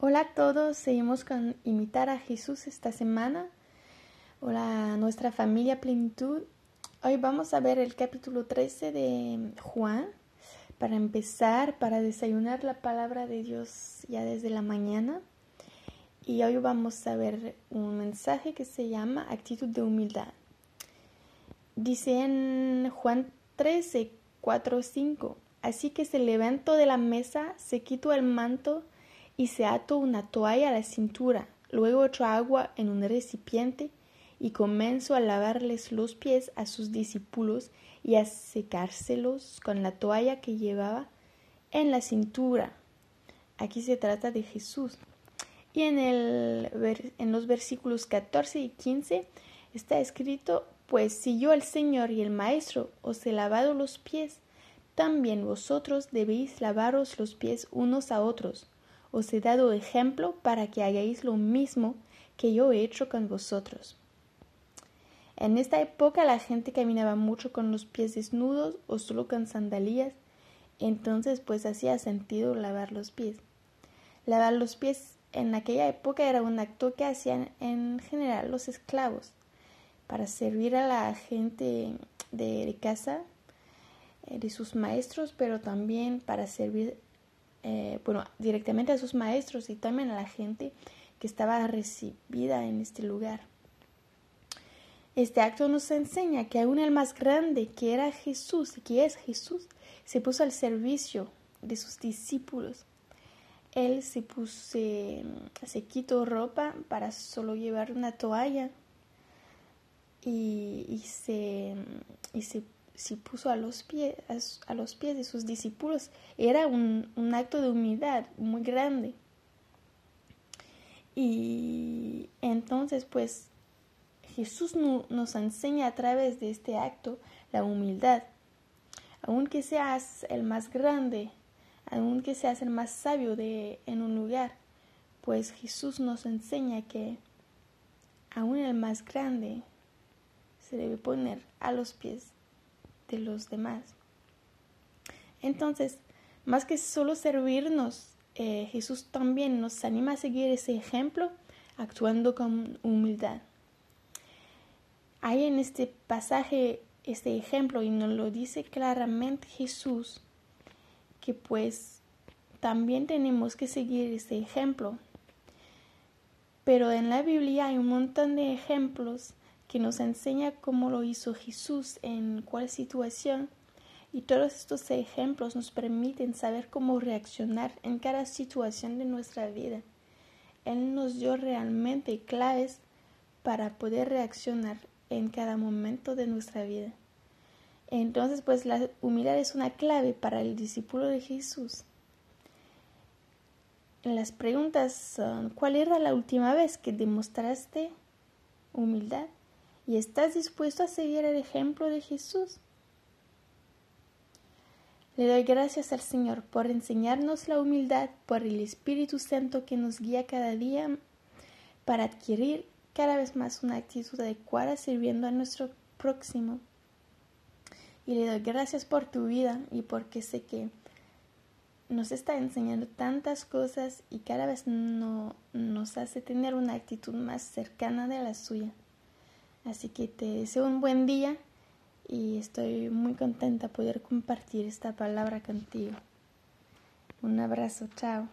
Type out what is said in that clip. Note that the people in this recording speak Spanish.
Hola a todos, seguimos con imitar a Jesús esta semana. Hola a nuestra familia Plenitud. Hoy vamos a ver el capítulo 13 de Juan para empezar, para desayunar la palabra de Dios ya desde la mañana. Y hoy vamos a ver un mensaje que se llama actitud de humildad. Dice en Juan 13, 4, 5. Así que se levantó de la mesa, se quitó el manto, y se ató una toalla a la cintura, luego echó agua en un recipiente y comenzó a lavarles los pies a sus discípulos y a secárselos con la toalla que llevaba en la cintura. Aquí se trata de Jesús. Y en, el, en los versículos 14 y 15 está escrito, pues si yo el Señor y el Maestro os he lavado los pies, también vosotros debéis lavaros los pies unos a otros os he dado ejemplo para que hagáis lo mismo que yo he hecho con vosotros. En esta época la gente caminaba mucho con los pies desnudos o solo con sandalias, entonces pues hacía sentido lavar los pies. Lavar los pies en aquella época era un acto que hacían en general los esclavos para servir a la gente de casa eh, de sus maestros, pero también para servir eh, bueno, directamente a sus maestros y también a la gente que estaba recibida en este lugar. Este acto nos enseña que aún el más grande, que era Jesús y que es Jesús, se puso al servicio de sus discípulos. Él se puso, se, quitó ropa para solo llevar una toalla y, se, y se se puso a los, pies, a, los pies de sus discípulos. Era un, acto de humildad muy grande. Y entonces, pues, Jesús nos enseña a través de este acto la humildad. Aunque seas el más grande, aunque seas el más sabio de, en un lugar, pues Jesús nos enseña que aún el más grande se debe poner a los pies de los demás. Entonces, más que solo servirnos, eh, Jesús también nos anima a seguir ese ejemplo actuando con humildad. Hay en este pasaje este ejemplo y nos lo dice claramente Jesús que pues también tenemos que seguir ese ejemplo. Pero en la Biblia hay un montón de ejemplos que nos enseña cómo lo hizo Jesús en cuál situación y todos estos ejemplos nos permiten saber cómo reaccionar en cada situación de nuestra vida. Él nos dio realmente claves para poder reaccionar en cada momento de nuestra vida. Entonces, pues la humildad es una clave para el discípulo de Jesús. Las preguntas son, ¿cuál era la última vez que demostraste humildad? Y estás dispuesto a seguir el ejemplo de Jesús. Le doy gracias al Señor por enseñarnos la humildad, por el Espíritu Santo que nos guía cada día para adquirir cada vez más una actitud adecuada sirviendo a nuestro próximo. Y le doy gracias por tu vida y porque sé que nos está enseñando tantas cosas y cada vez no, nos hace tener una actitud más cercana de la suya. Así que te deseo un buen día y estoy muy contenta poder compartir esta palabra contigo. Un abrazo, chao.